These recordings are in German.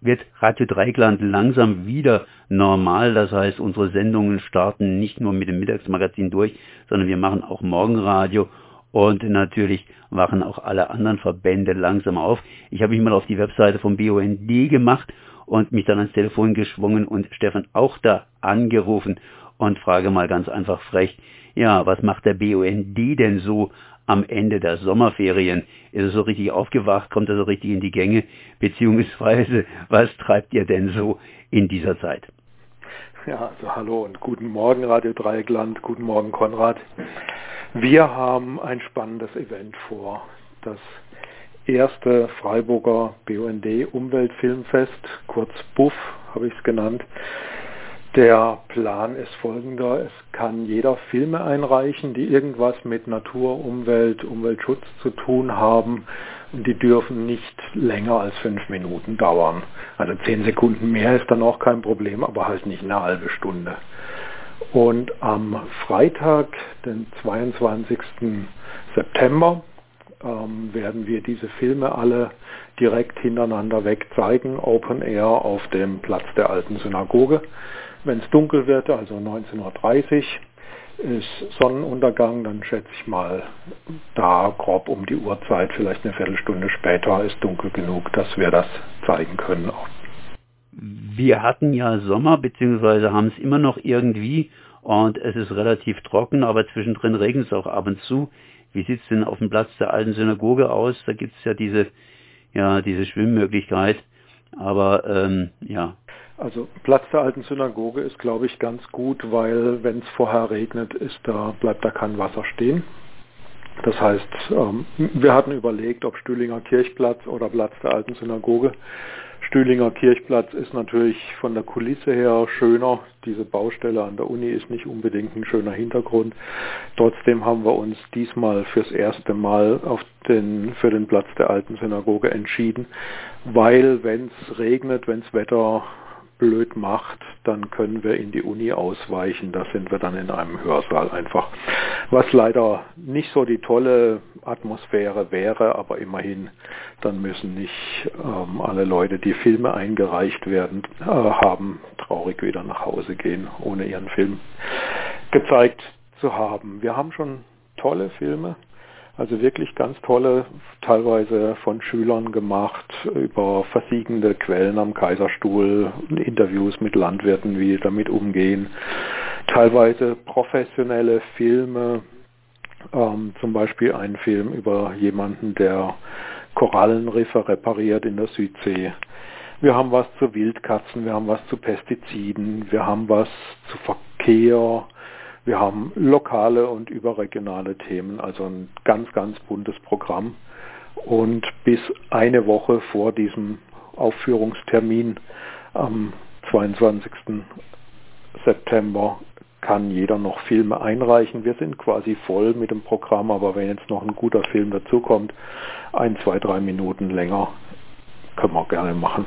wird Radio Dreigland langsam wieder normal. Das heißt, unsere Sendungen starten nicht nur mit dem Mittagsmagazin durch, sondern wir machen auch Morgenradio und natürlich wachen auch alle anderen Verbände langsam auf. Ich habe mich mal auf die Webseite vom BUND gemacht und mich dann ans Telefon geschwungen und Stefan auch da angerufen und frage mal ganz einfach frech, ja, was macht der BUND denn so am Ende der Sommerferien? Ist er so richtig aufgewacht? Kommt er so richtig in die Gänge? Beziehungsweise, was treibt ihr denn so in dieser Zeit? Ja, also hallo und guten Morgen Radio Dreieckland, guten Morgen Konrad. Wir haben ein spannendes Event vor. Das erste Freiburger BUND Umweltfilmfest, kurz BUF habe ich es genannt, der Plan ist folgender. Es kann jeder Filme einreichen, die irgendwas mit Natur, Umwelt, Umweltschutz zu tun haben. Und die dürfen nicht länger als fünf Minuten dauern. Also zehn Sekunden mehr ist dann auch kein Problem, aber halt nicht eine halbe Stunde. Und am Freitag, den 22. September, ähm, werden wir diese Filme alle direkt hintereinander weg zeigen, Open Air auf dem Platz der alten Synagoge. Wenn es dunkel wird, also 19.30 Uhr, ist Sonnenuntergang, dann schätze ich mal da grob um die Uhrzeit, vielleicht eine Viertelstunde später, ist dunkel genug, dass wir das zeigen können. Wir hatten ja Sommer, beziehungsweise haben es immer noch irgendwie und es ist relativ trocken, aber zwischendrin regnet es auch ab und zu. Wie sieht es denn auf dem Platz der alten Synagoge aus? Da gibt es ja diese, ja, diese Schwimmmöglichkeit. Aber ähm, ja, also Platz der alten Synagoge ist, glaube ich, ganz gut, weil wenn es vorher regnet, ist da, bleibt da kein Wasser stehen. Das heißt, ähm, wir hatten überlegt, ob Stühlinger Kirchplatz oder Platz der alten Synagoge. Stühlinger Kirchplatz ist natürlich von der Kulisse her schöner. Diese Baustelle an der Uni ist nicht unbedingt ein schöner Hintergrund. Trotzdem haben wir uns diesmal fürs erste Mal den, für den Platz der alten Synagoge entschieden, weil wenn es regnet, wenn das Wetter blöd macht, dann können wir in die Uni ausweichen. Da sind wir dann in einem Hörsaal einfach. Was leider nicht so die tolle Atmosphäre wäre, aber immerhin, dann müssen nicht ähm, alle Leute, die Filme eingereicht werden, äh, haben, traurig wieder nach Hause gehen, ohne ihren Film gezeigt zu haben. Wir haben schon tolle Filme also wirklich ganz tolle, teilweise von Schülern gemacht, über versiegende Quellen am Kaiserstuhl, Interviews mit Landwirten, wie damit umgehen, teilweise professionelle Filme, ähm, zum Beispiel ein Film über jemanden, der Korallenriffe repariert in der Südsee. Wir haben was zu Wildkatzen, wir haben was zu Pestiziden, wir haben was zu Verkehr, wir haben lokale und überregionale Themen, also ein ganz, ganz buntes Programm. Und bis eine Woche vor diesem Aufführungstermin am 22. September kann jeder noch Filme einreichen. Wir sind quasi voll mit dem Programm, aber wenn jetzt noch ein guter Film dazukommt, ein, zwei, drei Minuten länger, können wir gerne machen.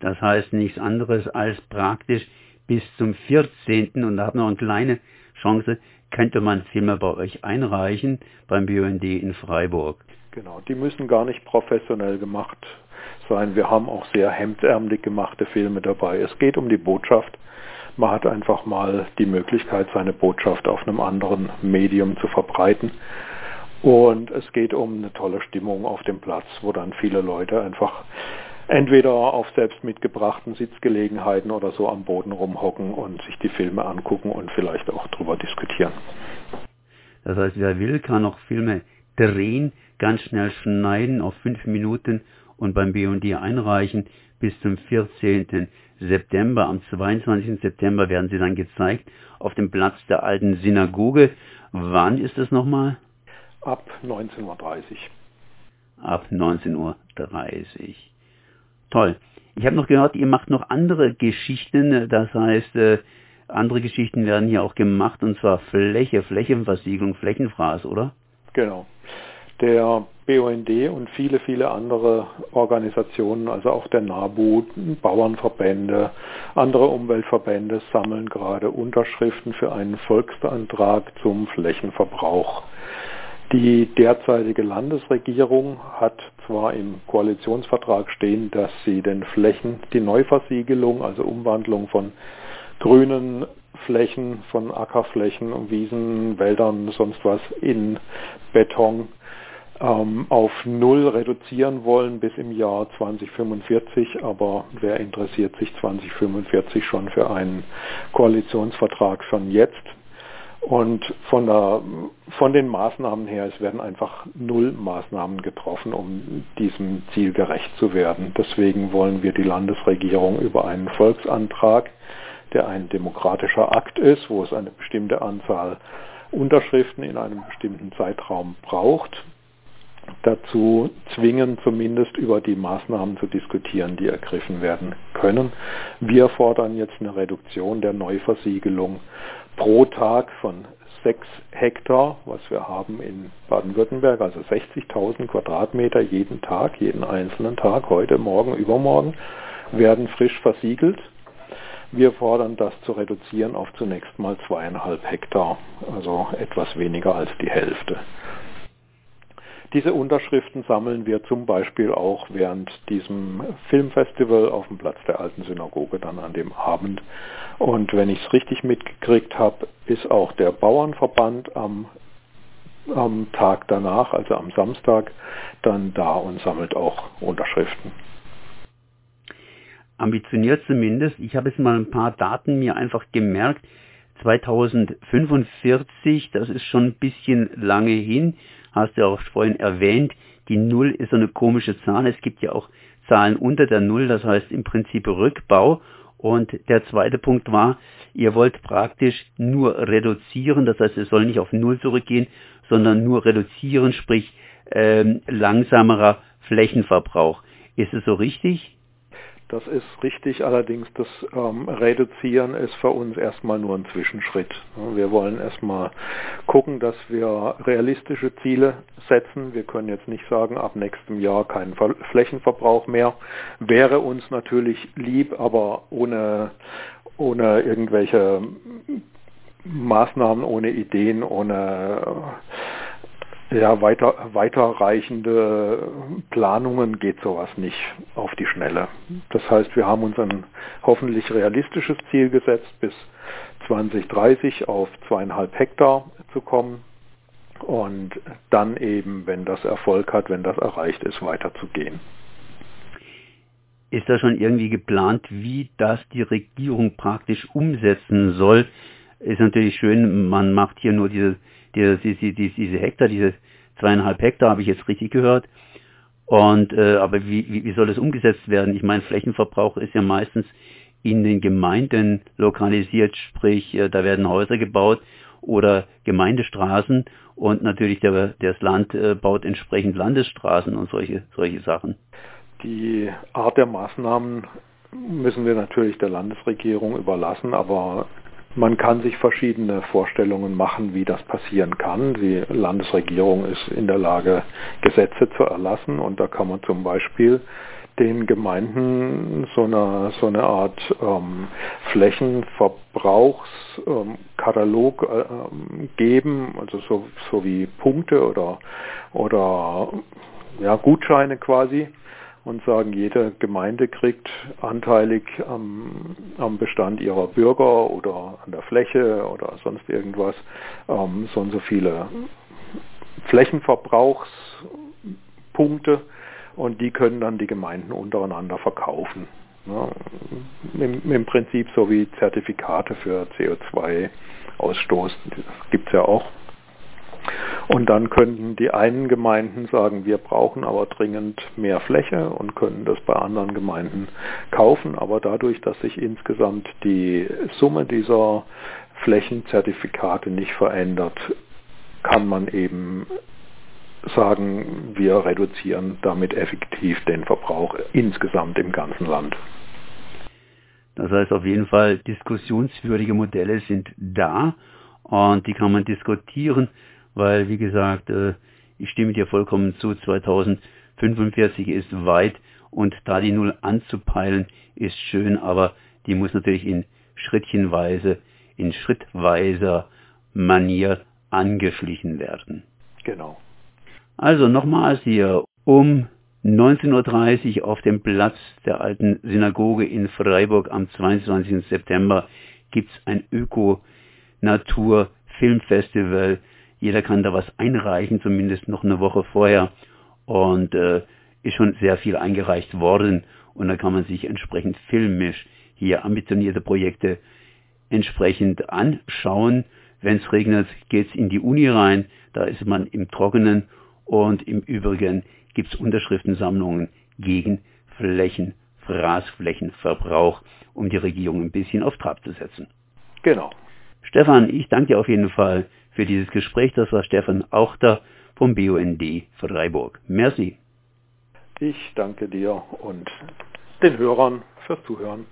Das heißt nichts anderes als praktisch bis zum 14. und da hat noch eine kleine Chance, könnte man Filme bei euch einreichen beim BUND in Freiburg. Genau, die müssen gar nicht professionell gemacht sein. Wir haben auch sehr hemdärmlich gemachte Filme dabei. Es geht um die Botschaft. Man hat einfach mal die Möglichkeit, seine Botschaft auf einem anderen Medium zu verbreiten. Und es geht um eine tolle Stimmung auf dem Platz, wo dann viele Leute einfach entweder auf selbst mitgebrachten Sitzgelegenheiten oder so am Boden rumhocken und sich die Filme angucken und vielleicht auch drüber diskutieren. Das heißt, wer will, kann auch Filme drehen, ganz schnell schneiden auf fünf Minuten und beim B&D einreichen bis zum 14. September. Am 22. September werden sie dann gezeigt auf dem Platz der alten Synagoge. Wann ist das nochmal? Ab 19.30 Uhr. Ab 19.30 Uhr. Toll. Ich habe noch gehört, ihr macht noch andere Geschichten, das heißt, äh, andere Geschichten werden hier auch gemacht, und zwar Fläche, Flächenversiegelung, Flächenfraß, oder? Genau. Der BUND und viele, viele andere Organisationen, also auch der NABU, Bauernverbände, andere Umweltverbände sammeln gerade Unterschriften für einen Volksantrag zum Flächenverbrauch. Die derzeitige Landesregierung hat zwar im Koalitionsvertrag stehen, dass sie den Flächen, die Neuversiegelung, also Umwandlung von grünen Flächen, von Ackerflächen, Wiesen, Wäldern, sonst was in Beton ähm, auf Null reduzieren wollen bis im Jahr 2045. Aber wer interessiert sich 2045 schon für einen Koalitionsvertrag schon jetzt? Und von, der, von den Maßnahmen her, es werden einfach null Maßnahmen getroffen, um diesem Ziel gerecht zu werden. Deswegen wollen wir die Landesregierung über einen Volksantrag, der ein demokratischer Akt ist, wo es eine bestimmte Anzahl Unterschriften in einem bestimmten Zeitraum braucht, dazu zwingen, zumindest über die Maßnahmen zu diskutieren, die ergriffen werden können. Wir fordern jetzt eine Reduktion der Neuversiegelung pro Tag von 6 Hektar, was wir haben in Baden-Württemberg, also 60.000 Quadratmeter jeden Tag, jeden einzelnen Tag, heute, morgen, übermorgen, werden frisch versiegelt. Wir fordern das zu reduzieren auf zunächst mal zweieinhalb Hektar, also etwas weniger als die Hälfte. Diese Unterschriften sammeln wir zum Beispiel auch während diesem Filmfestival auf dem Platz der alten Synagoge dann an dem Abend. Und wenn ich es richtig mitgekriegt habe, ist auch der Bauernverband am, am Tag danach, also am Samstag, dann da und sammelt auch Unterschriften ambitioniert zumindest. Ich habe jetzt mal ein paar Daten mir einfach gemerkt. 2045, das ist schon ein bisschen lange hin hast du auch vorhin erwähnt, die Null ist so eine komische Zahl. Es gibt ja auch Zahlen unter der Null, das heißt im Prinzip Rückbau. Und der zweite Punkt war, ihr wollt praktisch nur reduzieren, das heißt, es soll nicht auf Null zurückgehen, sondern nur reduzieren, sprich ähm, langsamerer Flächenverbrauch. Ist es so richtig? Das ist richtig, allerdings das ähm, Reduzieren ist für uns erstmal nur ein Zwischenschritt. Wir wollen erstmal gucken, dass wir realistische Ziele setzen. Wir können jetzt nicht sagen, ab nächstem Jahr kein Flächenverbrauch mehr. Wäre uns natürlich lieb, aber ohne, ohne irgendwelche Maßnahmen, ohne Ideen, ohne ja, weiter, weiterreichende Planungen geht sowas nicht auf die Schnelle. Das heißt, wir haben uns ein hoffentlich realistisches Ziel gesetzt, bis 2030 auf zweieinhalb Hektar zu kommen und dann eben, wenn das Erfolg hat, wenn das erreicht ist, weiterzugehen. Ist da schon irgendwie geplant, wie das die Regierung praktisch umsetzen soll? Ist natürlich schön, man macht hier nur diese diese, diese, diese Hektar, diese zweieinhalb Hektar, habe ich jetzt richtig gehört. Und äh, aber wie, wie, wie soll das umgesetzt werden? Ich meine, Flächenverbrauch ist ja meistens in den Gemeinden lokalisiert, sprich, äh, da werden Häuser gebaut oder Gemeindestraßen und natürlich der, das Land äh, baut entsprechend Landesstraßen und solche, solche Sachen. Die Art der Maßnahmen müssen wir natürlich der Landesregierung überlassen, aber man kann sich verschiedene Vorstellungen machen, wie das passieren kann. Die Landesregierung ist in der Lage, Gesetze zu erlassen. Und da kann man zum Beispiel den Gemeinden so eine, so eine Art ähm, Flächenverbrauchskatalog ähm, äh, geben, also so, so wie Punkte oder, oder ja, Gutscheine quasi und sagen, jede Gemeinde kriegt anteilig am, am Bestand ihrer Bürger oder an der Fläche oder sonst irgendwas ähm, so und so viele Flächenverbrauchspunkte. Und die können dann die Gemeinden untereinander verkaufen. Ja, im, im, Prinzip so wie Zertifikate für CO2-Ausstoß, das gibt es ja auch und dann könnten die einen Gemeinden sagen, wir brauchen aber dringend mehr Fläche und können das bei anderen Gemeinden kaufen. Aber dadurch, dass sich insgesamt die Summe dieser Flächenzertifikate nicht verändert, kann man eben sagen, wir reduzieren damit effektiv den Verbrauch insgesamt im ganzen Land. Das heißt auf jeden Fall, diskussionswürdige Modelle sind da und die kann man diskutieren weil, wie gesagt, äh, ich stimme dir vollkommen zu, 2045 ist weit und da die Null anzupeilen ist schön, aber die muss natürlich in schrittchenweise, in schrittweiser Manier angeschlichen werden. Genau. Also nochmals hier, um 19.30 Uhr auf dem Platz der alten Synagoge in Freiburg am 22. September gibt es ein Öko-Natur-Filmfestival. Jeder kann da was einreichen, zumindest noch eine Woche vorher. Und äh, ist schon sehr viel eingereicht worden. Und da kann man sich entsprechend filmisch hier ambitionierte Projekte entsprechend anschauen. Wenn es regnet, geht es in die Uni rein. Da ist man im Trockenen. Und im Übrigen gibt es Unterschriftensammlungen gegen Flächen, Fraßflächenverbrauch, um die Regierung ein bisschen auf Trab zu setzen. Genau. Stefan, ich danke dir auf jeden Fall für dieses Gespräch. Das war Stefan Auchter vom BUND Freiburg. Merci. Ich danke dir und den Hörern fürs Zuhören.